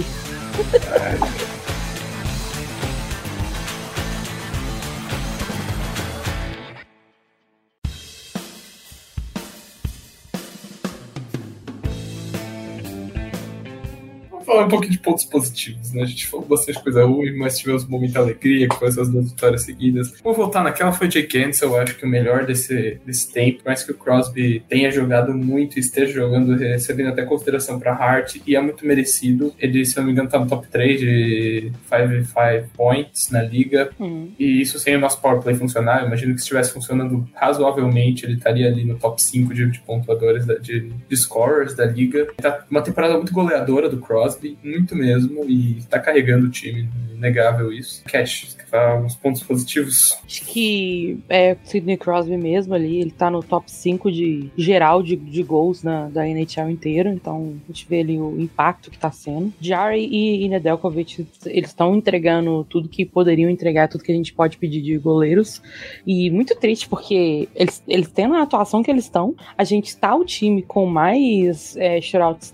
Falar um pouquinho de pontos positivos, né? A gente falou bastante coisa ruim, mas tivemos um momento de alegria, foi essas duas vitórias seguidas. Vou voltar naquela, foi Jake Cancel, eu acho que o melhor desse, desse tempo, mais que o Crosby tenha jogado muito e esteja jogando, recebendo até consideração para Hart, e é muito merecido. Ele, se não me engano, tá no top 3 de 5 points na liga, uhum. e isso sem o nosso power play funcionar, eu imagino que se estivesse funcionando razoavelmente, ele estaria ali no top 5 de, de pontuadores, da, de, de scorers da liga. Tá uma temporada muito goleadora do Crosby, Muito mesmo, e tá carregando o time, inegável isso. Cash, alguns pontos positivos? Acho que é Sidney Crosby mesmo ali, ele tá no top 5 de geral de, de gols na, da NHL inteira, então a gente vê ali o impacto que tá sendo. Jari e, e Nedeljkovic, eles estão entregando tudo que poderiam entregar, tudo que a gente pode pedir de goleiros, e muito triste porque eles, eles tendo a atuação que eles estão, a gente tá o time com mais é,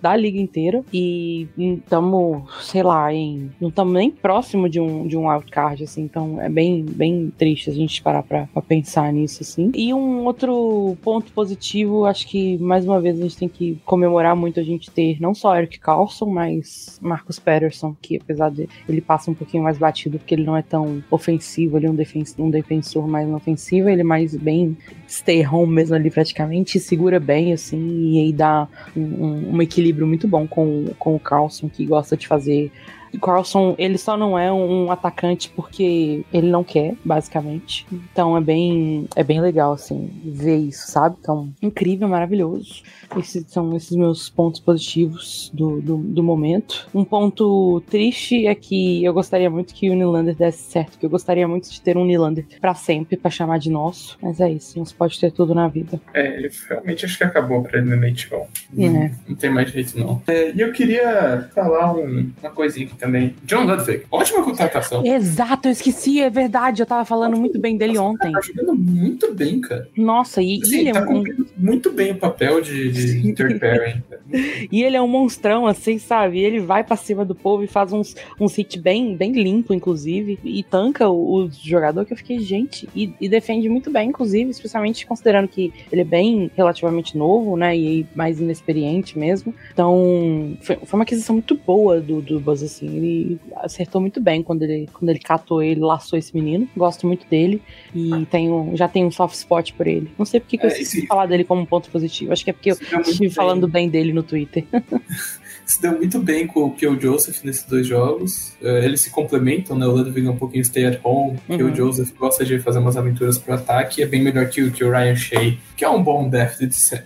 da liga inteira, e estamos, sei lá, em, não estamos nem próximo de um, de um wildcard, assim, então é bem, bem triste a gente parar pra, pra, pensar nisso, assim. E um outro ponto positivo, acho que mais uma vez a gente tem que comemorar muito a gente ter não só Eric Carlson, mas Marcus Patterson, que apesar de ele passa um pouquinho mais batido, porque ele não é tão ofensivo, ele é um, defensor, um defensor mais ofensivo, ele é mais bem stay home mesmo ali praticamente, segura bem, assim, e aí dá um, um equilíbrio muito bom com, com o Carlson, que gosta de fazer Carlson, ele só não é um atacante porque ele não quer, basicamente. Então é bem, é bem legal, assim, ver isso, sabe? Então, incrível, maravilhoso. Esses são esses meus pontos positivos do, do, do momento. Um ponto triste é que eu gostaria muito que o Nylander desse certo, que eu gostaria muito de ter um Nylander para sempre, para chamar de nosso. Mas é isso, não se pode ter tudo na vida. É, ele realmente acho que acabou pra ele no NHL. É. Não, não tem mais jeito, não. É, e eu queria falar um, uma coisinha aqui também. John Ludwig, ótima contratação. Exato, eu esqueci, é verdade. Eu tava falando muito bem dele ontem. Tá jogando muito bem, cara. Nossa, e, assim, ele é tá um... cumprindo muito bem o papel de, de third pairing. e ele é um monstrão, assim, sabe? Ele vai pra cima do povo e faz uns, uns hits bem, bem limpo, inclusive, e tanca o, o jogador que eu fiquei, gente, e, e, defende muito bem, inclusive, especialmente considerando que ele é bem relativamente novo, né? E mais inexperiente mesmo. Então, foi, foi uma aquisição muito boa do, do Buzz, assim. Ele acertou muito bem quando ele, quando ele catou ele, laçou esse menino. Gosto muito dele e tenho, já tenho um soft spot por ele. Não sei porque que eu é, esqueci de falar dele como um ponto positivo. Acho que é porque eu estive falando bem dele no Twitter. se deu muito bem com o Kill Joseph nesses dois jogos. Uh, eles se complementam, né? O Ludwig é um pouquinho stay at home. Uhum. Kill Joseph gosta de fazer umas aventuras pro ataque. É bem melhor que o, que o Ryan Shea, que é um bom death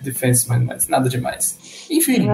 defenseman, mas nada demais. Enfim.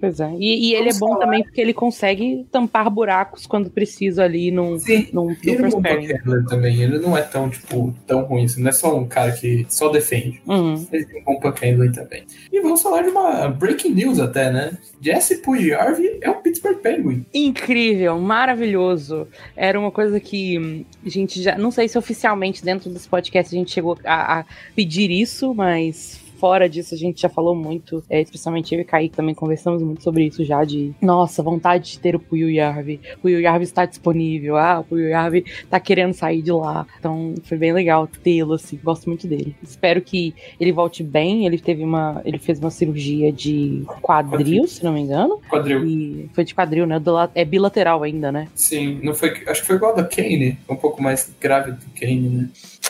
Pois é. E, e ele é bom falar. também porque ele consegue tampar buracos quando preciso ali num, Sim, num, num ele é um também. Ele não é tão, tipo, tão ruim assim. Não é só um cara que só defende. Uhum. Ele tem um bom puck também. E vamos falar de uma breaking news até, né? Jesse Pugliarvi é um Pittsburgh Penguin. Incrível, maravilhoso. Era uma coisa que a gente já. Não sei se oficialmente dentro desse podcast a gente chegou a, a pedir isso, mas. Fora disso, a gente já falou muito, é, especialmente eu e Kaique também conversamos muito sobre isso já, de nossa, vontade de ter o Puyo Yarvi. O Puyo Yarvi está disponível, ah, o Puyo Yarvi tá querendo sair de lá. Então foi bem legal tê-lo, assim, gosto muito dele. Espero que ele volte bem. Ele teve uma. Ele fez uma cirurgia de quadril, se não me engano. Quadril. E foi de quadril, né? É bilateral ainda, né? Sim, não foi, acho que foi igual a da Kane, um pouco mais grave do que Kane, né?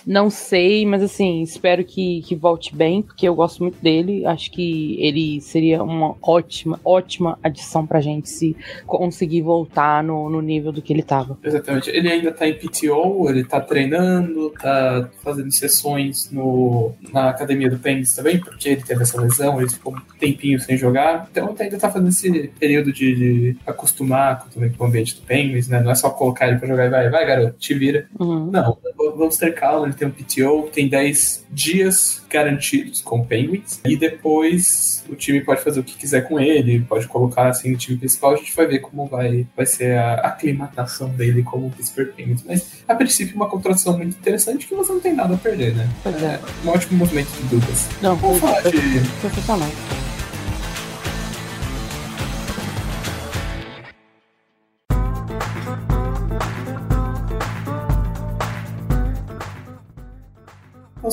Não sei, mas assim, espero que, que volte bem, porque eu gosto muito dele. Acho que ele seria uma ótima, ótima adição pra gente se conseguir voltar no, no nível do que ele tava. Exatamente. Ele ainda tá em PTO, ele tá treinando, tá fazendo sessões no, na academia do Penguins também, porque ele teve essa lesão, ele ficou um tempinho sem jogar. Então ainda tá fazendo esse período de, de acostumar com, também com o ambiente do Penguins, né? Não é só colocar ele pra jogar e vai, vai garoto, te vira. Uhum. Não, vamos ter calma, ele tem um PTO, tem 10 dias garantidos com Penguins, e depois o time pode fazer o que quiser com ele, pode colocar assim no time principal, a gente vai ver como vai, vai ser a aclimatação dele como Pittsburgh Penguins. Mas a princípio uma contratação muito interessante que você não tem nada a perder, né? Pois é. Um ótimo movimento de Douglas. Não, foi, falar de foi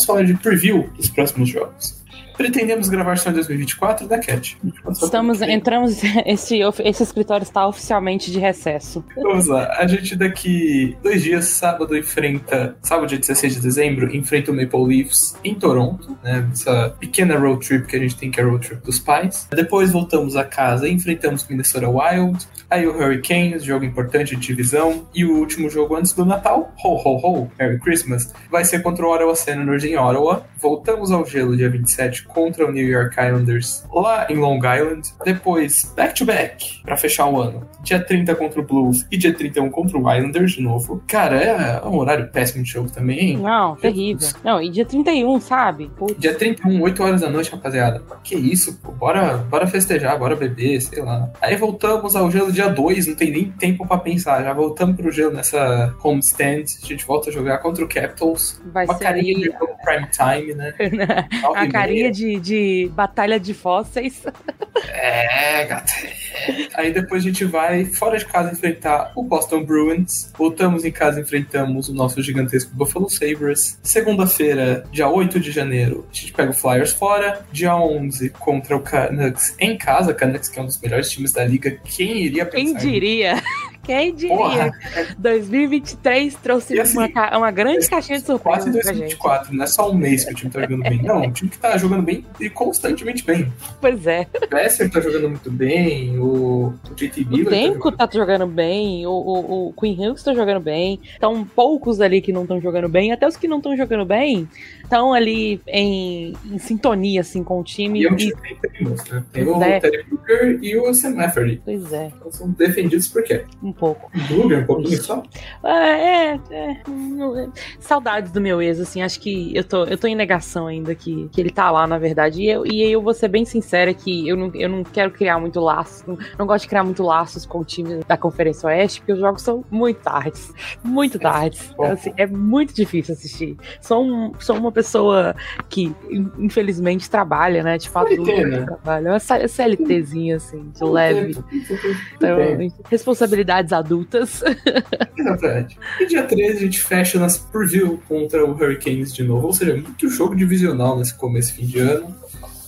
Vamos falar de preview dos próximos jogos. Pretendemos gravar só em 2024 da Cat. Estamos, entramos, esse, esse escritório está oficialmente de recesso. Vamos lá. A gente daqui dois dias, sábado, enfrenta. Sábado, dia 16 de dezembro, enfrenta o Maple Leafs em Toronto, né? Essa pequena road trip que a gente tem, que é a road trip dos pais. Depois voltamos a casa e enfrentamos Minnesota Wild. Aí o Hurricanes, jogo importante de divisão. E o último jogo antes do Natal, ho ho ho, Merry Christmas, vai ser contra o Ottawa Senators em Ottawa. Voltamos ao gelo dia 27 contra o New York Islanders lá em Long Island. Depois, back-to-back, pra fechar o ano. Dia 30 contra o Blues e dia 31 contra o Islanders de novo. Cara, é um horário péssimo de jogo também, hein? Não, terrível. Não, e dia 31, sabe? Putz. Dia 31, 8 horas da noite, rapaziada. Que isso, pô. Bora, bora festejar, bora beber, sei lá. Aí voltamos ao gelo dia 2, não tem nem tempo pra pensar. Já voltamos pro gelo nessa homestand. A gente volta a jogar contra o Capitals. Vai Uma ser carinha de jogo prime time, né? Nove a carinha de, de batalha de fósseis. É, gata. Aí depois a gente vai fora de casa enfrentar o Boston Bruins. Voltamos em casa e enfrentamos o nosso gigantesco Buffalo Sabres. Segunda-feira, dia 8 de janeiro, a gente pega o Flyers fora. Dia 11 contra o Canucks em casa. Canucks que é um dos melhores times da liga. Quem iria pensar? Quem diria? Quem diria? Porra, 2023 trouxe E assim, uma, uma grande caixinha de quase surpresas pra gente. 2024. Não é só um mês que o time tá jogando bem. Não, o time que tá jogando bem e constantemente bem. Pois é. O Besser tá jogando muito bem. O, o JT O Miller tá jogando tá jogando bem, o, o, o Queen Hughes tá jogando bem. Estão poucos ali que não estão jogando bem. Até os que não estão jogando bem estão ali em, em sintonia assim, com o time. E é um e- time que tem primos, né? Tem o é. Terry Brooker e o Sam Lafferty. Pois é, Então são defendidos por quê? Pouco. Um pouquinho só. É, é, é, é. Saudades do meu ex, assim, acho que eu tô, eu tô em negação ainda que, que ele tá lá, na verdade. E eu, e eu vou ser bem sincera que eu não, eu não quero criar muito laço, não, não gosto de criar muito laços com o time da Conferência Oeste, porque os jogos são muito tardes, muito tardes. Então, assim, é muito difícil assistir. Sou, um- sou uma pessoa que, in- infelizmente, trabalha, né? De fato, né? trabalha. Uma C- CLTzinha, assim, de leve. Então, responsabilidades adultas. Exatamente. E dia 13 a gente fecha nas preview contra o Hurricanes de novo. Ou seja, muito jogo divisional nesse começo fim de ano.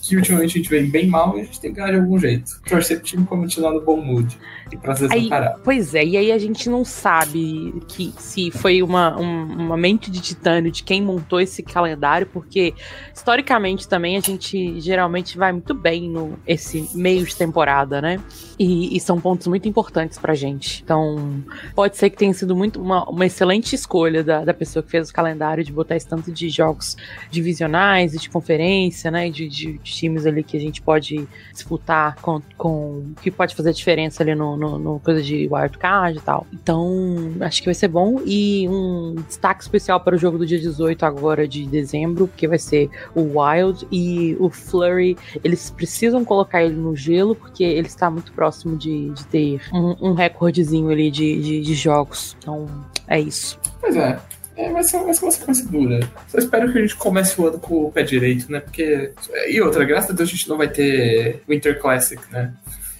Que ultimamente a gente vem bem mal e a gente tem que ganhar de algum jeito. Torcer pro time continuar no bom mood. E pra vezes Aí- parar. Pois é, e aí a gente não sabe que se foi uma, um- uma mente de titânio de quem montou esse calendário, porque historicamente também a gente geralmente vai muito bem no esse meio de temporada, né? E, e são pontos muito importantes pra gente. Então, pode ser que tenha sido muito uma, uma excelente escolha da, da pessoa que fez o calendário de botar esse tanto de jogos divisionais e de conferência, né? De, de, de times ali que a gente pode disputar com, com que pode fazer diferença ali no, no, no coisa de wildcard e tal. Então, acho que vai ser bom. E um destaque especial para o jogo do dia 18 agora de dezembro, porque vai ser o Wild e o Flurry. Eles precisam colocar ele no gelo, porque ele está muito próximo de, de ter um, um recordezinho ali de, de, de jogos. Então, é isso. Pois é. É, vai, ser, vai ser uma sequência dura. Só espero que a gente comece o ano com o pé direito, né? Porque. E outra, graças a Deus a gente não vai ter Winter Classic, né?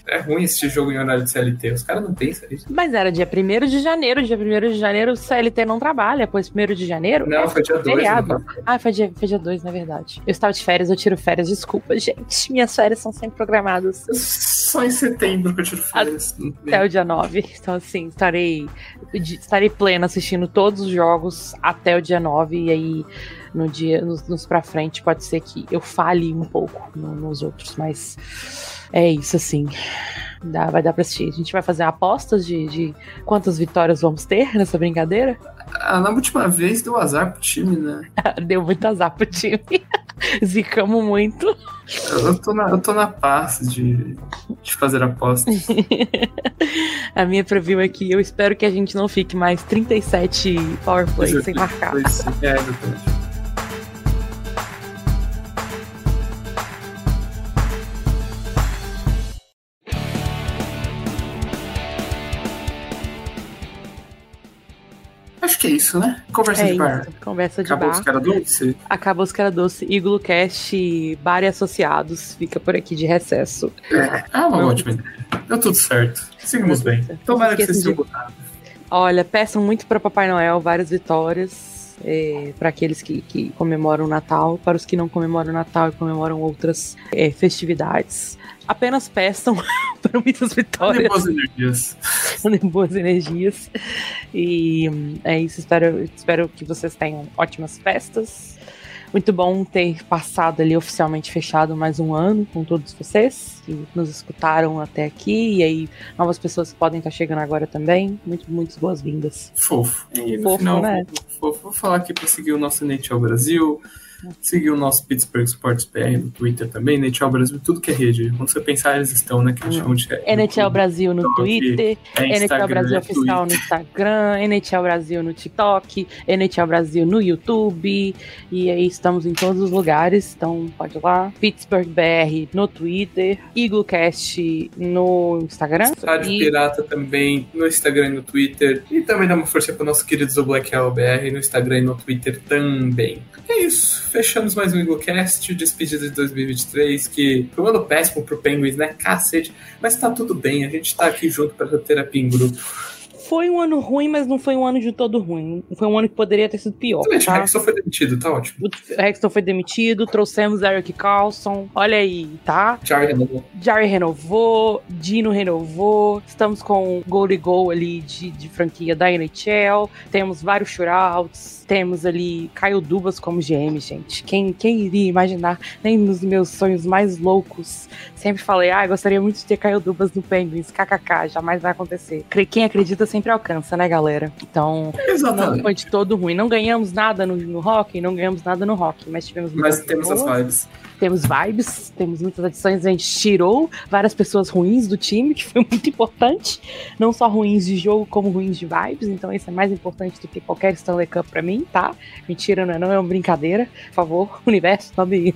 É ruim esse jogo em horário de CLT. Os caras não pensam nisso. Mas era dia 1 de janeiro. Dia 1 de janeiro o CLT não trabalha, pois 1 de janeiro. Não, é foi dia 2. feriado. Ah, foi dia, foi dia 2, na verdade. Eu estava de férias, eu tiro férias. Desculpa, gente. Minhas férias são sempre programadas. Só em setembro que eu tiro férias. Até o dia 9. Então, assim, estarei, estarei plena assistindo todos os jogos até o dia 9. E aí, no dia, nos, nos pra frente, pode ser que eu fale um pouco no- nos outros, mas é isso, assim. Dá, vai dar pra assistir. A gente vai fazer apostas de, de quantas vitórias vamos ter nessa brincadeira. Ah, na última vez deu azar pro time, né? Deu muito azar pro time. Zicamos muito. Eu, tô, na, eu tô na paz de, de fazer apostas. A minha preview é que eu espero que a gente não fique mais 37 power plays sem marcar. É, exatamente. Acho que é isso, né? Conversa É de bar. isso. Conversa de Acabou bar. os caras doce? Acabou os caras doce. Iglocast, Bar e Associados. Fica por aqui de recesso. Ah, uma Não. ótima ideia. Deu tudo certo. Seguimos bem. Tomara que vocês tenham de- gostado. Olha, peçam muito para Papai Noel várias vitórias. É, para aqueles que, que comemoram o Natal, para os que não comemoram o Natal e comemoram outras é, festividades. Apenas peçam para muitas vitórias. boas energias. mandem boas energias. E hum, é isso. Espero, espero que vocês tenham ótimas festas. Muito bom ter passado ali oficialmente fechado mais um ano com todos vocês que nos escutaram até aqui. E aí, novas pessoas que podem estar chegando agora também. Muito, muitas boas-vindas. Fofo. E no Fofo, final, né? fofo. Vou falar aqui pra seguir o nosso NHL Brasil, seguir o nosso Pittsburgh Sports PR no Twitter também, NHL Brasil, tudo que é rede. Quando você pensar, eles estão, né? Que eles chamam de NHL Brasil no Então, Twitter, é NHL Brasil é Oficial no. Instagram, NHL Brasil no TikTok, NHL Brasil no YouTube. E aí estamos em todos os lugares, então pode ir lá. Pittsburgh BR no Twitter, EagleCast no Instagram. Rádio E Pirata também no Instagram e no Twitter. E também dá uma força para nossos queridos do Black Hell BR no Instagram e no Twitter também. É isso. Fechamos mais um Eaglecast, despedida de 2023, que foi um ano péssimo pro Penguins, né? Cacete. Mas tá tudo bem, a gente tá aqui junto pra terapia em grupo. foi um ano ruim, mas não foi um ano de todo ruim. Foi um ano que poderia ter sido pior. Exatamente, o Tá? Só foi demitido, tá ótimo. O Hexton foi demitido, trouxemos Eric Carlson. Olha aí, tá? Jarry renovou. Jerry renovou, Dino renovou, estamos com Goal e Goal ali de, de franquia da NHL, temos vários shootouts, temos ali Caio Dubas como GM, gente. Quem, quem iria imaginar? Nem nos meus sonhos mais loucos. Sempre falei, ah, gostaria muito de ter Caio Dubas no Penguins, kkk, jamais vai acontecer. Quem acredita sempre alcança, né, galera? Então, não Exatamente. foi de todo ruim. Não ganhamos nada no, no hockey, não ganhamos nada no hockey, mas tivemos Mas temos as vibes. Temos vibes, temos muitas adições, a gente tirou várias pessoas ruins do time, que foi muito importante. Não só ruins de jogo, como ruins de vibes. Então isso é mais importante do que qualquer Stanley Cup pra mim, tá? Mentira, não é, não é uma brincadeira. Por favor, universo, não me,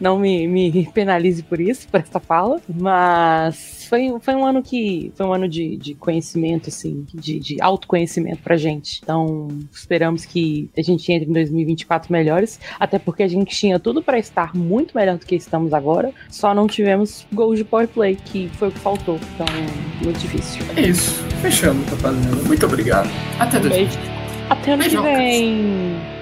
não me, me penalize por isso, por essa fala. Mas foi, foi um ano que. Foi um ano de, de conhecimento, assim, de, de autoconhecimento pra gente. Então, esperamos que a gente entre em 2024 melhores. Até porque a gente tinha tudo pra estar muito melhor do que estamos agora. Só não tivemos gols de power play, que foi o que faltou. Então, muito difícil. É isso. Fechamos, rapaziada. Muito obrigado. Até Um depois. Até ano que vem.